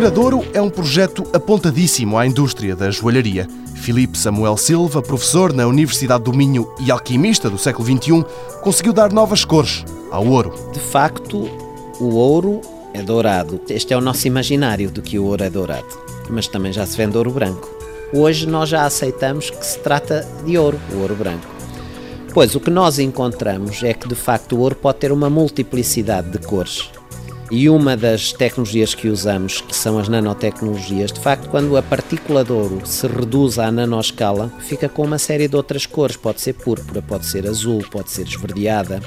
Gradouro é um projeto apontadíssimo à indústria da joalharia. Filipe Samuel Silva, professor na Universidade do Minho e alquimista do século XXI, conseguiu dar novas cores ao ouro. De facto, o ouro é dourado. Este é o nosso imaginário do que o ouro é dourado. Mas também já se vende ouro branco. Hoje nós já aceitamos que se trata de ouro, o ouro branco. Pois o que nós encontramos é que de facto o ouro pode ter uma multiplicidade de cores. E uma das tecnologias que usamos, que são as nanotecnologias, de facto, quando a partícula de ouro se reduz à nanoscala, fica com uma série de outras cores. Pode ser púrpura, pode ser azul, pode ser esverdeada.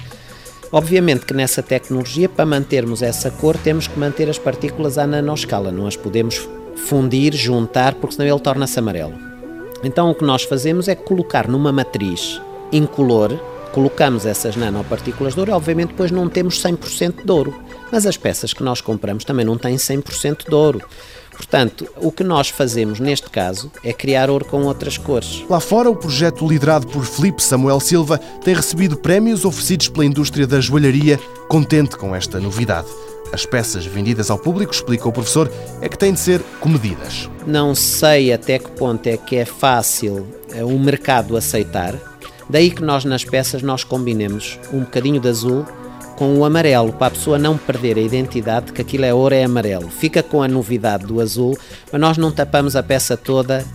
Obviamente que nessa tecnologia, para mantermos essa cor, temos que manter as partículas à nanoscala, não as podemos fundir, juntar, porque senão ele torna-se amarelo. Então o que nós fazemos é colocar numa matriz incolor, colocamos essas nanopartículas de ouro, obviamente depois não temos 100% de ouro, mas as peças que nós compramos também não têm 100% de ouro. Portanto, o que nós fazemos neste caso é criar ouro com outras cores. Lá fora, o projeto liderado por Felipe Samuel Silva tem recebido prémios oferecidos pela indústria da joalharia, contente com esta novidade. As peças vendidas ao público, explica o professor, é que têm de ser comedidas. Não sei até que ponto é que é fácil eh, o mercado aceitar, Daí que nós nas peças nós combinemos um bocadinho de azul com o amarelo, para a pessoa não perder a identidade de que aquilo é ouro é amarelo. Fica com a novidade do azul, mas nós não tapamos a peça toda,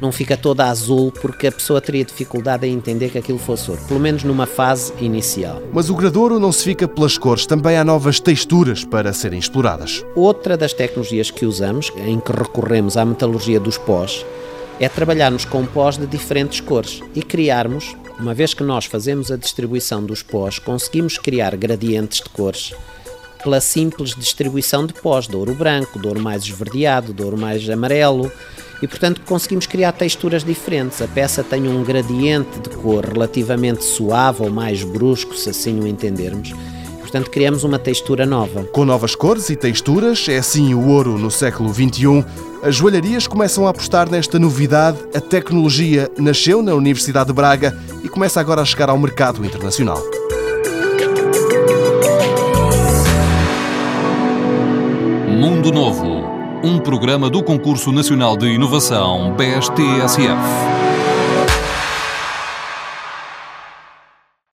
não fica toda azul, porque a pessoa teria dificuldade em entender que aquilo fosse ouro, pelo menos numa fase inicial. Mas o gradouro não se fica pelas cores, também há novas texturas para serem exploradas. Outra das tecnologias que usamos, em que recorremos à metalurgia dos pós, é trabalharmos com pós de diferentes cores e criarmos uma vez que nós fazemos a distribuição dos pós, conseguimos criar gradientes de cores pela simples distribuição de pós, de ouro branco, de ouro mais esverdeado, de ouro mais amarelo, e portanto conseguimos criar texturas diferentes. A peça tem um gradiente de cor relativamente suave ou mais brusco, se assim o entendermos. Portanto, criamos uma textura nova. Com novas cores e texturas, é assim o ouro no século XXI as joalharias começam a apostar nesta novidade. A tecnologia nasceu na Universidade de Braga e começa agora a chegar ao mercado internacional. Mundo Novo, um programa do Concurso Nacional de Inovação BSTSF.